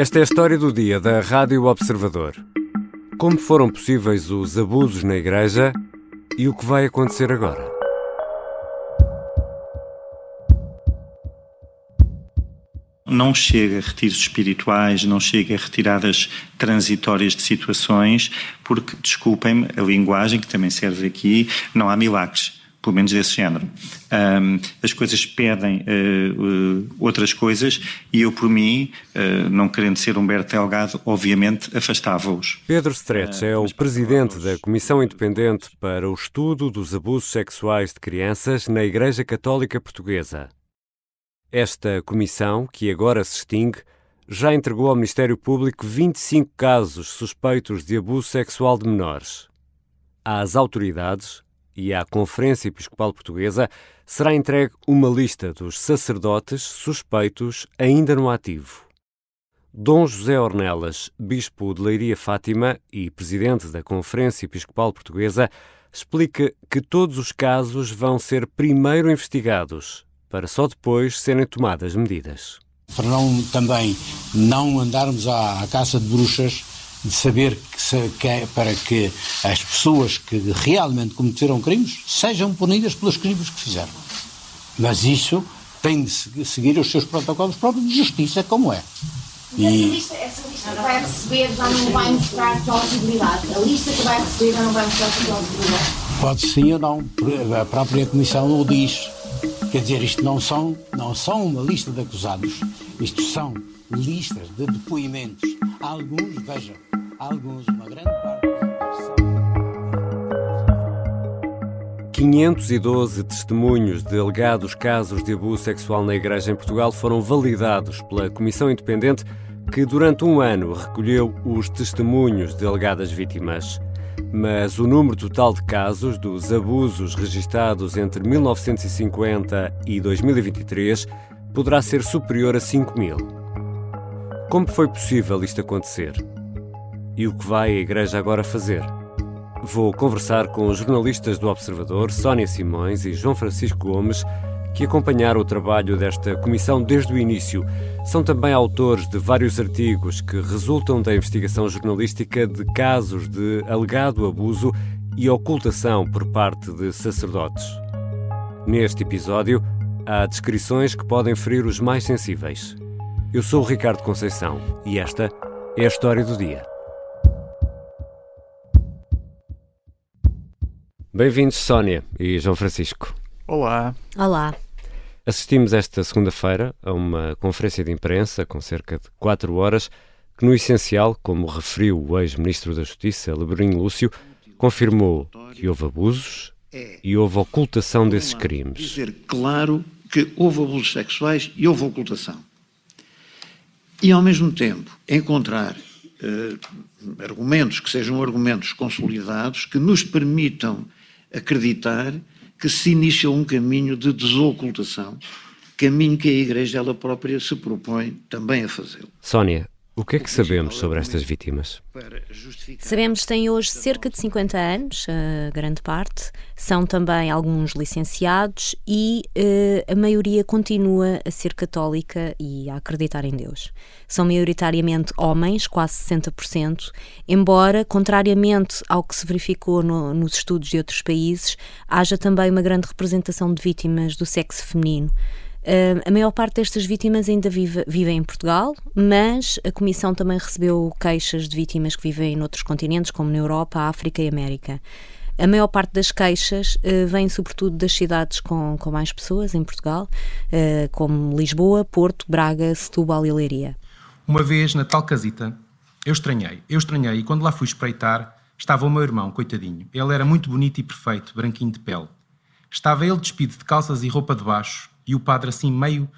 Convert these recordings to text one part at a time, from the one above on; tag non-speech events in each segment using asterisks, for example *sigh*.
Esta é a história do dia da Rádio Observador. Como foram possíveis os abusos na Igreja e o que vai acontecer agora? não chega a retiros espirituais, não chega a retiradas transitórias de situações, porque, desculpem-me, a linguagem que também serve aqui, não há milagres pelo menos desse género. Um, as coisas pedem uh, uh, outras coisas e eu, por mim, uh, não querendo ser Humberto Delgado, obviamente afastava-os. Pedro Stretch é o presidente da Comissão Independente para o Estudo dos Abusos Sexuais de Crianças na Igreja Católica Portuguesa. Esta comissão, que agora se extingue, já entregou ao Ministério Público 25 casos suspeitos de abuso sexual de menores. Às autoridades, e à Conferência Episcopal Portuguesa será entregue uma lista dos sacerdotes suspeitos ainda no ativo. Dom José Ornelas, bispo de Leiria Fátima e presidente da Conferência Episcopal Portuguesa, explica que todos os casos vão ser primeiro investigados, para só depois serem tomadas medidas. Para não também não andarmos à, à caça de bruxas de saber que, que é para que as pessoas que realmente cometeram crimes sejam punidas pelos crimes que fizeram. Mas isso tem de seguir os seus protocolos próprios de justiça, como é. E, essa, lista, essa lista que vai receber já não vai mostrar plausibilidade? A lista que vai receber já não vai mostrar plausibilidade? Pode sim ou não. A própria Comissão o diz. Quer dizer, isto não são, não são uma lista de acusados. Isto são listas de depoimentos. Alguns, vejam, alguns, uma grande parte. 512 testemunhos de alegados casos de abuso sexual na Igreja em Portugal foram validados pela Comissão Independente que, durante um ano, recolheu os testemunhos de alegadas vítimas. Mas o número total de casos dos abusos registados entre 1950 e 2023 poderá ser superior a 5 mil. Como foi possível isto acontecer? E o que vai a Igreja agora fazer? Vou conversar com os jornalistas do Observador, Sónia Simões e João Francisco Gomes, que acompanharam o trabalho desta comissão desde o início. São também autores de vários artigos que resultam da investigação jornalística de casos de alegado abuso e ocultação por parte de sacerdotes. Neste episódio, há descrições que podem ferir os mais sensíveis. Eu sou o Ricardo Conceição e esta é a história do dia. Bem-vindos, Sónia e João Francisco. Olá. Olá. Assistimos esta segunda-feira a uma conferência de imprensa com cerca de quatro horas que, no essencial, como referiu o ex-ministro da Justiça, Lebrinho Lúcio, confirmou que houve abusos e houve ocultação desses crimes. Dizer claro que houve abusos sexuais e houve ocultação. E, ao mesmo tempo, encontrar eh, argumentos que sejam argumentos consolidados que nos permitam acreditar que se inicia um caminho de desocultação, caminho que a Igreja ela própria se propõe também a fazê-lo. Sónia, o que é que sabemos sobre estas vítimas? Sabemos que têm hoje cerca de 50 anos, a grande parte. São também alguns licenciados e uh, a maioria continua a ser católica e a acreditar em Deus. São maioritariamente homens, quase 60%, embora, contrariamente ao que se verificou no, nos estudos de outros países, haja também uma grande representação de vítimas do sexo feminino. Uh, a maior parte destas vítimas ainda vive, vivem em Portugal, mas a Comissão também recebeu queixas de vítimas que vivem noutros continentes, como na Europa, África e América. A maior parte das queixas uh, vem sobretudo das cidades com, com mais pessoas em Portugal, uh, como Lisboa, Porto, Braga, Setúbal e Leiria. Uma vez na tal casita, eu estranhei, eu estranhei, e quando lá fui espreitar, estava o meu irmão, coitadinho. Ele era muito bonito e perfeito, branquinho de pele. Estava ele despido de calças e roupa de baixo, e o padre assim meio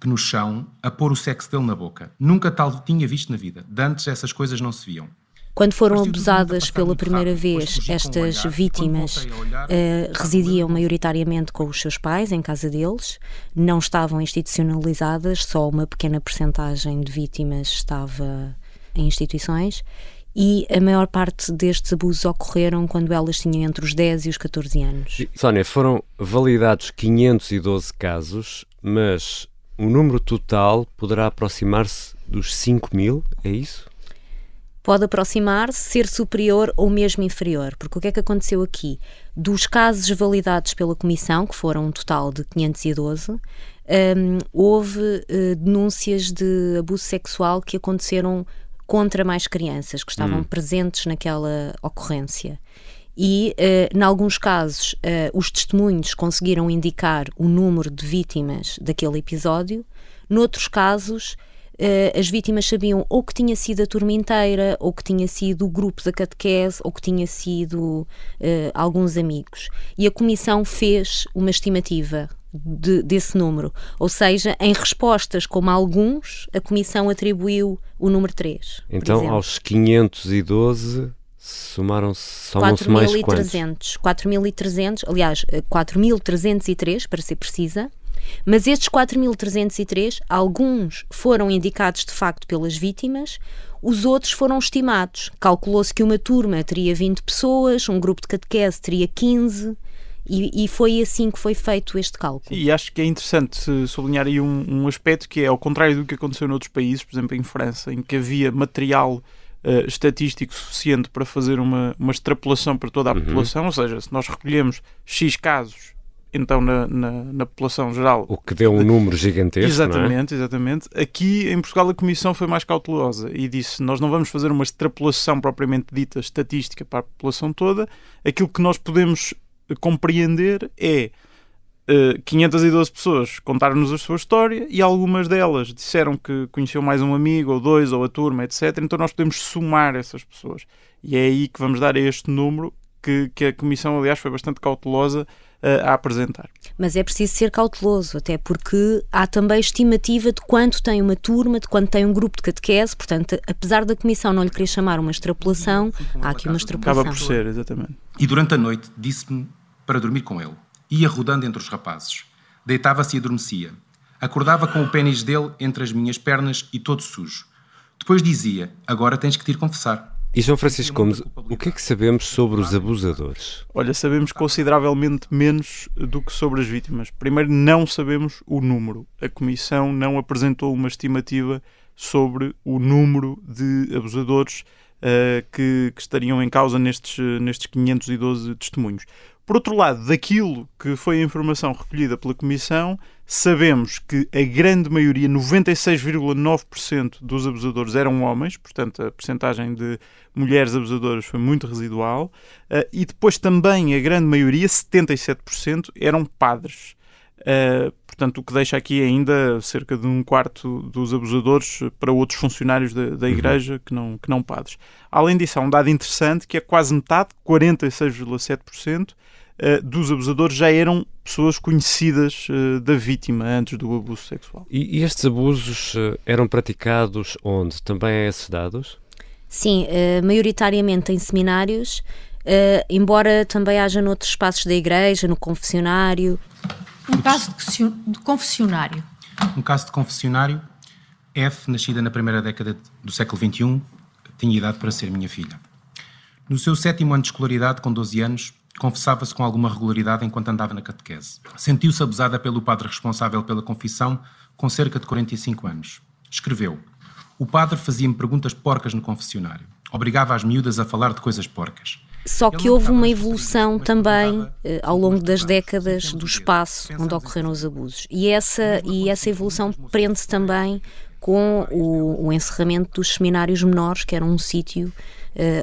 que no chão a pôr o sexo dele na boca. Nunca tal tinha visto na vida. De antes essas coisas não se viam. Quando foram abusadas pela primeira vez, estas vítimas uh, residiam maioritariamente com os seus pais, em casa deles, não estavam institucionalizadas, só uma pequena percentagem de vítimas estava em instituições e a maior parte destes abusos ocorreram quando elas tinham entre os 10 e os 14 anos. Sónia, foram validados 512 casos, mas o número total poderá aproximar-se dos 5 mil, é isso? Pode aproximar-se, ser superior ou mesmo inferior, porque o que é que aconteceu aqui? Dos casos validados pela Comissão, que foram um total de 512, um, houve uh, denúncias de abuso sexual que aconteceram contra mais crianças que estavam hum. presentes naquela ocorrência. E, uh, em alguns casos, uh, os testemunhos conseguiram indicar o número de vítimas daquele episódio, noutros casos, uh, as vítimas sabiam ou que tinha sido a turma inteira, ou que tinha sido o grupo da catequese, ou que tinha sido alguns amigos. E a comissão fez uma estimativa de, desse número. Ou seja, em respostas como alguns, a Comissão atribuiu o número 3. Então, aos 512 somaram-se somam-se mais quantos? 4.300, aliás, 4.303 eh, para ser precisa. Mas estes 4.303, alguns foram indicados de facto pelas vítimas, os outros foram estimados. Calculou-se que uma turma teria 20 pessoas, um grupo de catequese teria 15, e, e, foi assim que foi feito este cálculo. E acho que é interessante sublinhar aí um, um, aspecto que é ao contrário do que aconteceu noutros países, por exemplo em França, em que havia material uh, estatístico suficiente para fazer uma, uma extrapolação para toda a uhum. população, ou seja, se nós recolhemos X casos então na, na, na, população geral. O que deu um número gigantesco. Exatamente, é? exatamente. Aqui em Portugal a Comissão foi mais cautelosa e disse: nós não vamos fazer uma extrapolação propriamente dita estatística para a população toda. Aquilo que nós podemos compreender é uh, eh, 512 pessoas contaram-nos a sua história e algumas delas disseram que conheceu mais um amigo ou dois ou a turma, etc. Então nós podemos somar essas pessoas. E é aí que vamos dar a este número que, que a Comissão, aliás, foi bastante cautelosa a apresentar. Mas é preciso ser cauteloso, até porque há também estimativa de quanto tem uma turma, de quanto tem um grupo de catequese, portanto, apesar da Comissão não lhe querer chamar uma extrapolação, há aqui uma extrapolação. Acaba por ser, exatamente. E durante a noite disse-me para dormir com ele. Ia rodando entre os rapazes. Deitava-se e adormecia. Acordava com o pênis dele entre as minhas pernas e todo sujo. Depois dizia: Agora tens que te ir confessar. E João Francisco Gomes, o que é que sabemos sobre os abusadores? Olha, sabemos consideravelmente menos do que sobre as vítimas. Primeiro, não sabemos o número. A Comissão não apresentou uma estimativa sobre o número de abusadores uh, que, que, estariam em causa nestes, nestes 512 testemunhos. Por outro lado, daquilo que foi a informação recolhida pela Comissão, sabemos que a grande maioria, 96,9% dos abusadores eram homens, portanto a percentagem de mulheres abusadoras foi muito residual, eh, e depois também a grande maioria, 77%, eram padres. Uh, portanto, o que deixa aqui ainda cerca de um quarto dos abusadores para outros funcionários da, da uhum. Igreja uhum. que, não, que não padres. Além disso, há um dado interessante que é quase metade, 46,7%, uh, dos abusadores já eram pessoas conhecidas uh, da vítima antes do abuso sexual. E, e estes abusos eram praticados onde? Também há esses dados? Sim, maioritariamente em seminários, embora também haja noutros espaços da igreja, no confessionário. Um caso de confessionário. Um caso de confessionário. F, nascida na primeira década do século XXI, tinha idade para ser minha filha. No seu sétimo ano de escolaridade, com 12 anos, confessava-se com alguma regularidade enquanto andava na catequese. Sentiu-se abusada pelo padre responsável pela confissão, com cerca de 45 anos. Escreveu: O padre fazia-me perguntas porcas no confessionário. Obrigava as miúdas a falar de coisas porcas. Só que houve uma evolução também eh, ao longo das décadas do espaço onde ocorreram os abusos. E essa, e essa evolução prende-se também com o, o, encerramento dos seminários menores, que era um sítio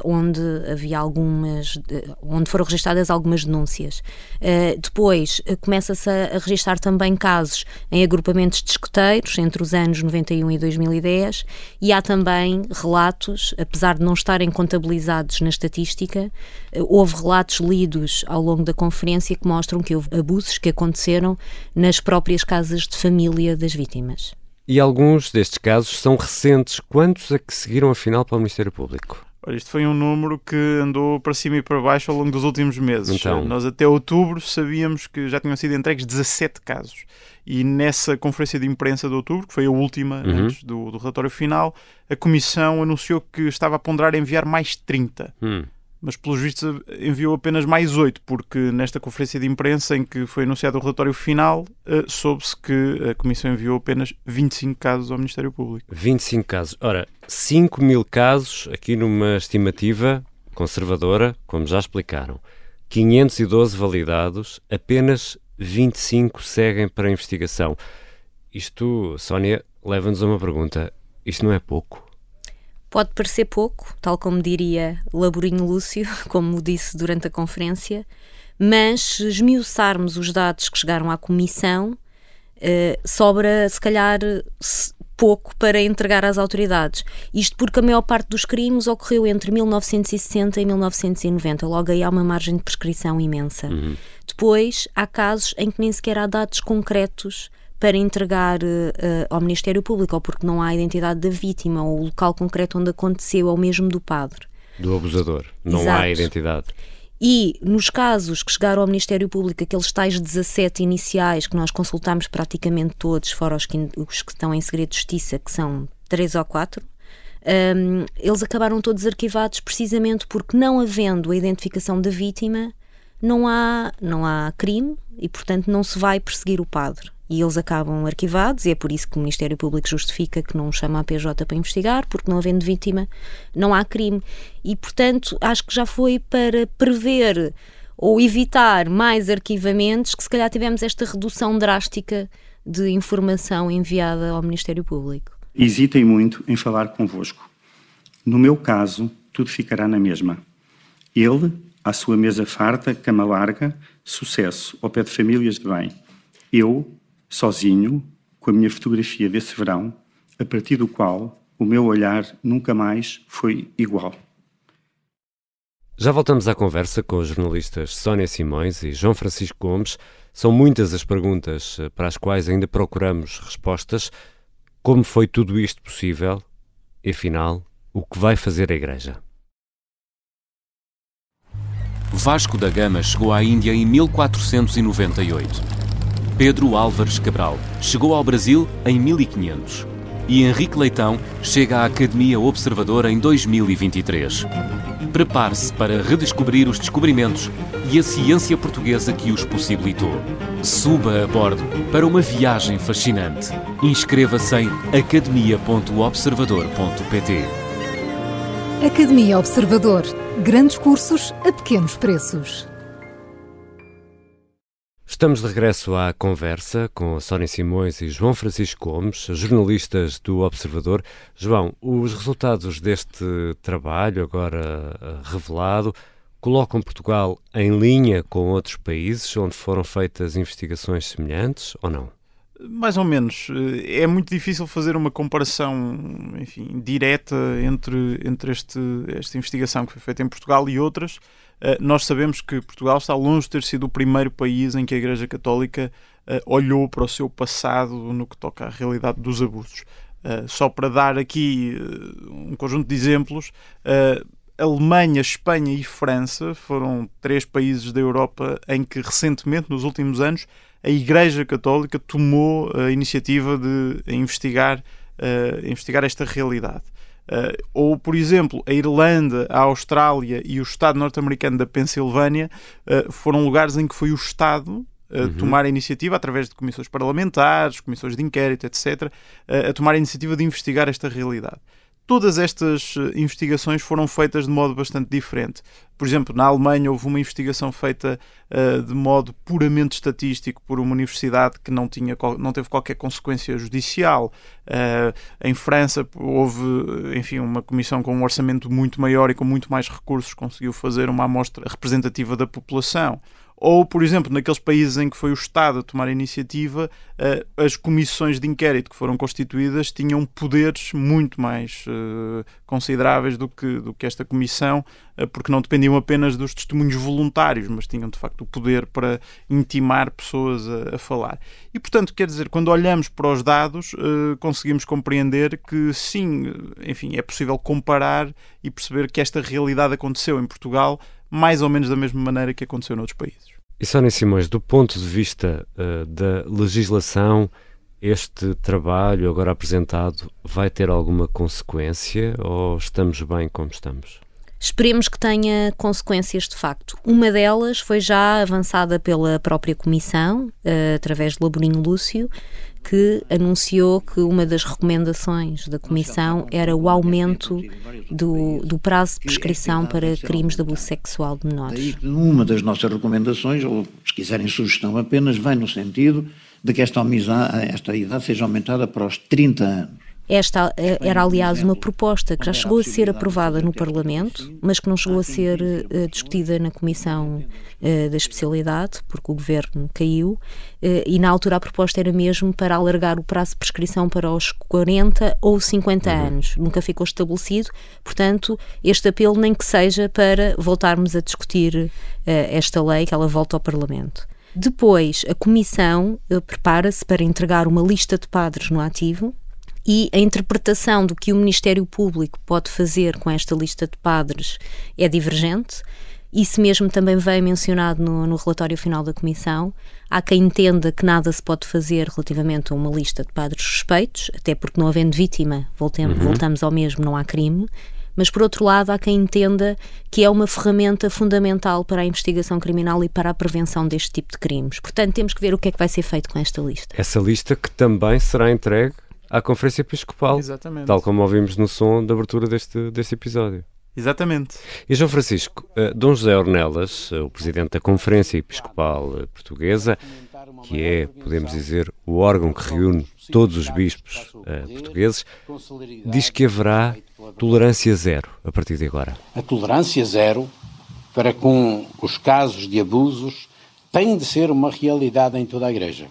onde havia algumas, onde foram registradas algumas denúncias. Uh, depois começa-se a, a registrar também casos em agrupamentos de escoteiros entre os anos 91 e 2010 e há também relatos, apesar de não estarem contabilizados na estatística, houve relatos lidos ao longo da conferência que mostram que houve abusos que aconteceram nas próprias casas de família das vítimas. E alguns destes casos são recentes. Quantos a que seguiram afinal para o Ministério Público? Olha, isto foi um número que andou para cima e para baixo ao longo dos últimos meses. Então... Nós até outubro sabíamos que já tinham sido entregues 17 casos. E nessa conferência de imprensa de outubro, que foi a última uhum. antes do, do, relatório final, a Comissão anunciou que estava a ponderar enviar mais 30. Uhum. Mas pelos vistos enviou apenas mais oito, porque nesta conferência de imprensa em que foi anunciado o relatório final, uh, soube-se que a Comissão enviou apenas 25 casos ao Ministério Público. 25 casos. Ora, 5 mil casos, aqui numa estimativa conservadora, como já explicaram. 512 validados, apenas 25 seguem para investigação. Isto, Sónia, leva-nos a uma pergunta. Isto não é pouco? Pode parecer pouco, tal como diria Laborinho Lúcio, *laughs* como disse durante a conferência, mas se esmiuçarmos os dados que chegaram à Comissão, eh, sobra, se calhar, pouco para entregar às autoridades. Isto porque a maior parte dos crimes ocorreu entre 1960 e 1990. Logo aí há uma margem de prescrição imensa. Uhum. Depois, há casos em que nem sequer há dados concretos para entregar uh, ao Ministério Público, ou porque não há identidade da vítima, ou o local concreto onde aconteceu, ou mesmo do padre. Do abusador. Não Exato. há identidade. E nos casos que chegaram ao Ministério Público, aqueles tais 17 iniciais que nós consultámos praticamente todos, fora os que, os que estão em segredo de justiça, que são três ou quatro, um, eles acabaram todos arquivados precisamente porque, não havendo a identificação da vítima, não há, não há crime e, portanto, não se vai perseguir o padre e eles acabam arquivados, e é por isso que o Ministério Público justifica que não chama a PJ para investigar, porque não havendo vítima não há crime. E, portanto, acho que já foi para prever ou evitar mais arquivamentos que se calhar tivemos esta redução drástica de informação enviada ao Ministério Público. Hesitem muito em falar convosco. No meu caso, tudo ficará na mesma. Ele, à sua mesa farta, cama larga, sucesso, ao pé de famílias de bem. Eu, sozinho, com a minha fotografia desse verão, a partir do qual o meu olhar nunca mais foi igual. Já voltamos à conversa com os jornalistas Sónia Simões e João Francisco Gomes. São muitas as perguntas eh, para as quais ainda procuramos respostas. Como foi tudo isto possível? E afinal, o que vai fazer a Igreja? Vasco da Gama chegou à Índia em 1498 Pedro Álvares Cabral chegou ao Brasil em 1500 e Henrique Leitão chega à Academia Observador em 2023. Prepare-se para redescobrir os descobrimentos e a ciência portuguesa que os possibilitou. Suba a bordo para uma viagem fascinante. Inscreva-se em academia.observador.pt. Academia Observador. Grandes cursos a pequenos preços. Estamos de regresso à conversa com Sónia Simões e João Francisco Gomes, jornalistas do Observador. João, os resultados deste trabalho, agora eh, revelado, colocam Portugal em linha com outros países onde foram feitas investigações semelhantes ou não? Mais ou menos. Eh, é muito difícil fazer uma comparação enfim, direta entre, entre este, esta investigação que foi feita em Portugal e outras. Eh, nós sabemos que Portugal está longe de ter sido o primeiro país em que a Igreja Católica uh, olhou para o seu passado no que toca à realidade dos abusos. Uh, só para dar aqui um conjunto de exemplos, Alemanha, Espanha e França foram três países da Europa em que recentemente, nos últimos anos, a Igreja Católica tomou a iniciativa de investigar, investigar esta realidade. Uh, ou, por exemplo, a Irlanda, a Austrália e o Estado norte-americano da Pensilvânia uh, foram lugares em que foi o Estado a uhum. tomar a iniciativa, através de comissões parlamentares, comissões de inquérito, etc., a tomar a iniciativa de investigar esta realidade. Todas estas eh, investigações foram feitas de modo bastante diferente. Por exemplo, na Alemanha houve uma investigação feita uh, de modo puramente estatístico por uma universidade que não, tinha, não teve qualquer consequência judicial. Uh, em França houve, enfim, uma comissão com um orçamento muito maior e com muito mais recursos conseguiu fazer uma amostra representativa da população. Ou, por exemplo, naqueles países em que foi o Estado a tomar a iniciativa, eh, as comissões de inquérito que foram constituídas tinham poderes muito mais eh, consideráveis do que, do que esta comissão, eh, porque não dependiam apenas dos testemunhos voluntários, mas tinham de facto o poder para intimar pessoas a, a falar. E, portanto, quer dizer, quando olhamos para os dados, conseguimos compreender que sim, enfim, é possível comparar e perceber que esta realidade aconteceu em Portugal mais ou menos da mesma maneira que aconteceu noutros países. E Sónia Simões, do ponto de vista uh, da legislação, este trabalho agora apresentado vai ter alguma consequência ou estamos bem como estamos? Esperemos que tenha consequências de facto. Uma delas foi já avançada pela própria Comissão, uh, através de Laborinho Lúcio, que anunciou que uma das recomendações da Comissão era o aumento do, do prazo de prescrição para crimes de abuso sexual de menores. Uma das nossas recomendações, ou se quiserem sugestão apenas, vai no sentido de que esta, esta idade seja aumentada para os 30 anos. Esta eh, era, aliás, uma proposta que já chegou a ser aprovada no Parlamento, mas que não chegou a ser uh, discutida na Comissão uh, da Especialidade, porque o Governo caiu, uh, e na altura a proposta era mesmo para alargar o prazo de prescrição para os 40 ou 50 uhum. anos. Nunca ficou estabelecido, portanto, este apelo nem que seja para voltarmos a discutir esta lei, que ela volta ao Parlamento. Depois, a Comissão prepara-se para entregar uma lista de padres no ativo, e a interpretação do que o Ministério Público pode fazer com esta lista de padres é divergente. Isso mesmo também veio mencionado no, no, relatório final da Comissão. Há quem entenda que nada se pode fazer relativamente a uma lista de padres suspeitos, até porque não havendo vítima, uhum. voltamos ao mesmo, não há crime. Mas, por outro lado, há quem entenda que é uma ferramenta fundamental para a investigação criminal e para a prevenção deste tipo de crimes. Portanto, temos que ver o que é que vai ser feito com esta lista. Essa lista que também será entregue à Conferência Episcopal, Exatamente. tal como ouvimos no som da abertura deste, deste episódio. Exatamente. E João Francisco, uh, Dom José Ornelas, uh, o presidente da Conferência Episcopal uh, Portuguesa, que é, podemos dizer, o órgão que reúne todos os bispos portugueses, diz que haverá tolerância zero a partir de agora. A tolerância zero para com os casos de abusos tem de ser uma realidade em toda a Igreja.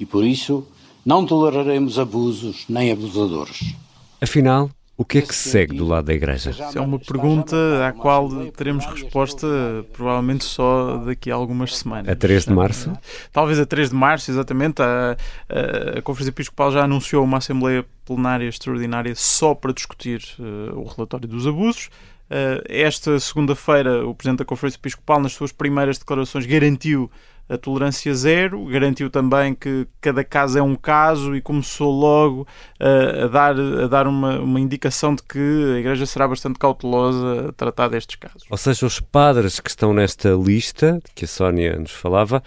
E por isso não toleraremos abusos nem abusadores. Afinal, o que é que se segue do lado da Igreja? Isso é uma pergunta à qual teremos resposta provavelmente só daqui a algumas semanas. A 3 de março? Talvez a 3 de março, exatamente. A, a, a Conferência Episcopal já anunciou uma Assembleia Plenária Extraordinária só para discutir uh, o relatório dos abusos. Uh, esta segunda-feira, o Presidente da Conferência Episcopal, nas suas primeiras declarações, garantiu a tolerância zero, garantiu também que cada caso é um caso e começou logo uh, a dar, a dar uma, uma indicação de que a Igreja será bastante cautelosa a tratar destes casos. Ou seja, os padres que estão nesta lista, que a Sónia nos falava,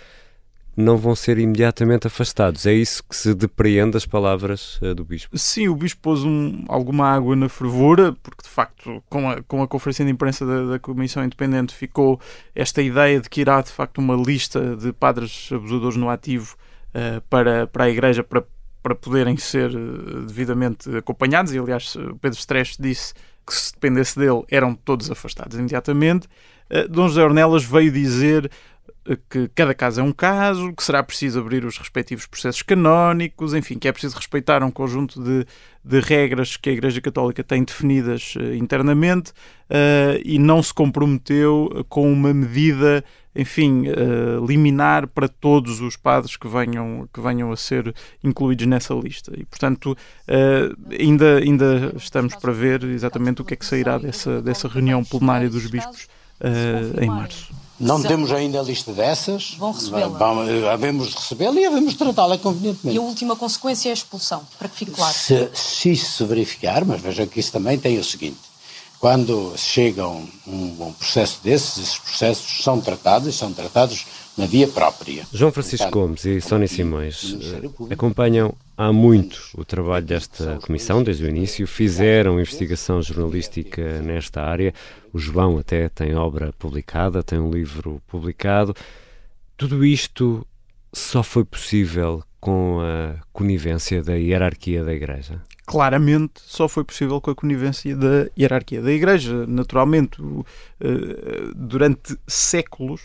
não vão ser imediatamente afastados. É isso que se depreende das palavras uh, do Bispo? Sim, o Bispo pôs um, alguma água na fervura, porque de facto, com a, com a conferência de imprensa da, da, Comissão Independente, ficou esta ideia de que irá de facto uma lista de padres abusadores no ativo uh, para, para a Igreja, para, para poderem ser uh, devidamente acompanhados. E aliás, Pedro Stresch disse que se dependesse dele, eram todos afastados imediatamente. Dom José Ornelas veio dizer que cada caso é um caso, que será preciso abrir os respectivos processos canónicos, enfim, que é preciso respeitar um conjunto de, de regras que a Igreja Católica tem definidas uh, internamente uh, e não se comprometeu com uma medida, enfim, uh, liminar para todos os padres que venham, que venham a ser incluídos nessa lista. E, portanto, ainda, ainda estamos para ver exatamente o que é que sairá dessa, dessa reunião plenária dos bispos em março. Não temos ainda a lista dessas. Vão recebê-la. Havemos de recebê-la e havemos de tratá-la convenientemente. E a última consequência é a expulsão, para que fique claro. Se, se isso se verificar, mas veja que isso também tem o seguinte: quando chega um, um, processo desses, esses processos são tratados e são tratados na via própria. João Francisco Gomes e Sónia Simões eh, acompanham há muito o trabalho desta comissão, desde o início, fizeram investigação jornalística nesta área. O João até tem obra publicada, tem um livro publicado. Tudo isto só foi possível com a conivência da hierarquia da Igreja? Claramente só foi possível com a conivência da hierarquia da Igreja. Naturalmente, eh, durante séculos,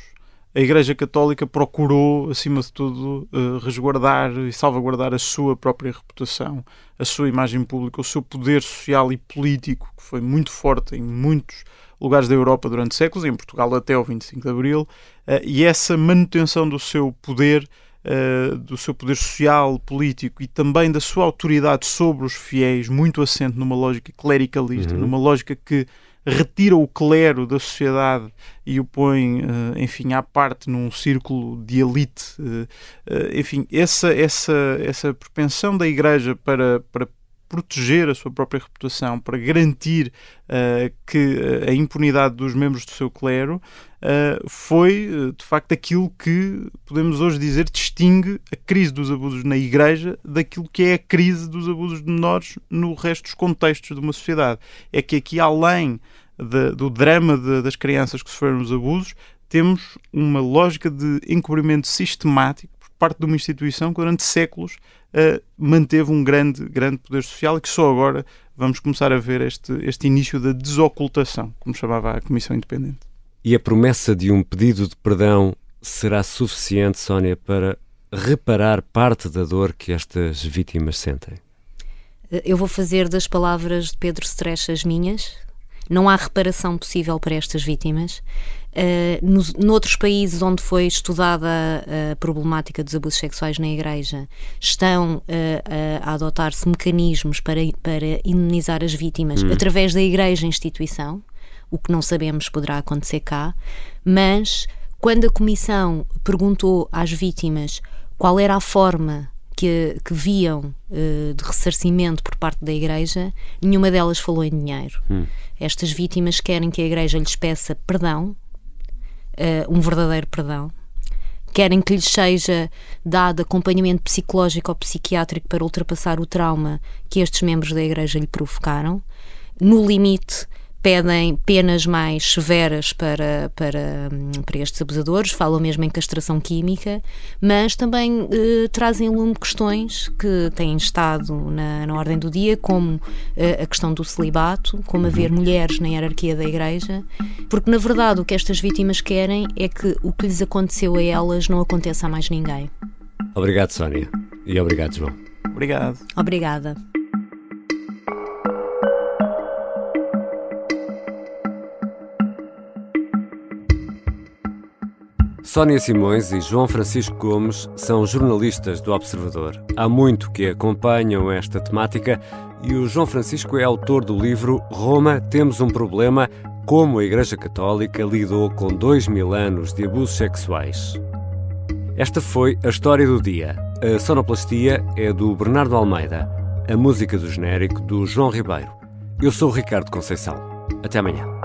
a Igreja Católica procurou, acima de tudo, uh, resguardar e salvaguardar a sua própria reputação, a sua imagem pública, o seu poder social e político, que foi muito forte em muitos lugares da Europa durante séculos, em Portugal até o 25 de Abril, uh, e essa manutenção do seu poder, uh, do seu poder social, político e também da sua autoridade sobre os fiéis, muito assente numa lógica clericalista, uhum. numa lógica que retira o clero da sociedade e o põe, eh, enfim, à parte num círculo de elite. Eh, eh, enfim, essa, essa, essa propensão da Igreja para, para proteger a sua própria reputação, para garantir uh, que a impunidade dos membros do seu clero, uh, foi de facto aquilo que podemos hoje dizer distingue a crise dos abusos na Igreja daquilo que é a crise dos abusos de menores no resto dos contextos de uma sociedade. É que aqui, além de, do drama de, das crianças que sofreram os abusos, temos uma lógica de encobrimento sistemático parte de uma instituição que durante séculos uh, manteve um grande, grande poder social e que só agora vamos começar a ver este, este início da desocultação, como chamava a Comissão Independente. E a promessa de um pedido de perdão será suficiente, Sónia, para reparar parte da dor que estas vítimas sentem? Eu vou fazer das palavras de Pedro Stresch as minhas. Não há reparação possível para estas vítimas. Uh, nos, noutros países onde foi estudada a, a, problemática dos abusos sexuais na Igreja, estão uh, a, a adotar-se mecanismos para, para indemnizar as vítimas hum. através da Igreja instituição, o que não sabemos poderá acontecer cá, mas quando a Comissão perguntou às vítimas qual era a forma que, que viam uh, de ressarcimento por parte da Igreja, nenhuma delas falou em dinheiro. Hum. Estas vítimas querem que a Igreja lhes peça perdão uh, um verdadeiro perdão. Querem que lhes seja dado acompanhamento psicológico ou psiquiátrico para ultrapassar o trauma que estes membros da Igreja lhe provocaram. No limite, pedem penas mais severas para, para, para estes abusadores, falam mesmo em castração química, mas também eh, trazem lume questões que têm estado na, na ordem do dia, como eh, a questão do celibato, como haver mulheres na hierarquia da Igreja, porque na verdade o que estas vítimas querem é que o que lhes aconteceu a elas não aconteça a mais ninguém. Obrigado, Sónia. E obrigado, João. Obrigado. Obrigada. Sónia Simões e João Francisco Gomes são jornalistas do Observador. Há muito que acompanham esta temática e o João Francisco é autor do livro Roma, Temos um Problema: Como a Igreja Católica lidou com dois mil anos de abusos sexuais. Esta foi a história do dia. A sonoplastia é do Bernardo Almeida, a música do genérico do João Ribeiro. Eu sou o Ricardo Conceição. Até amanhã.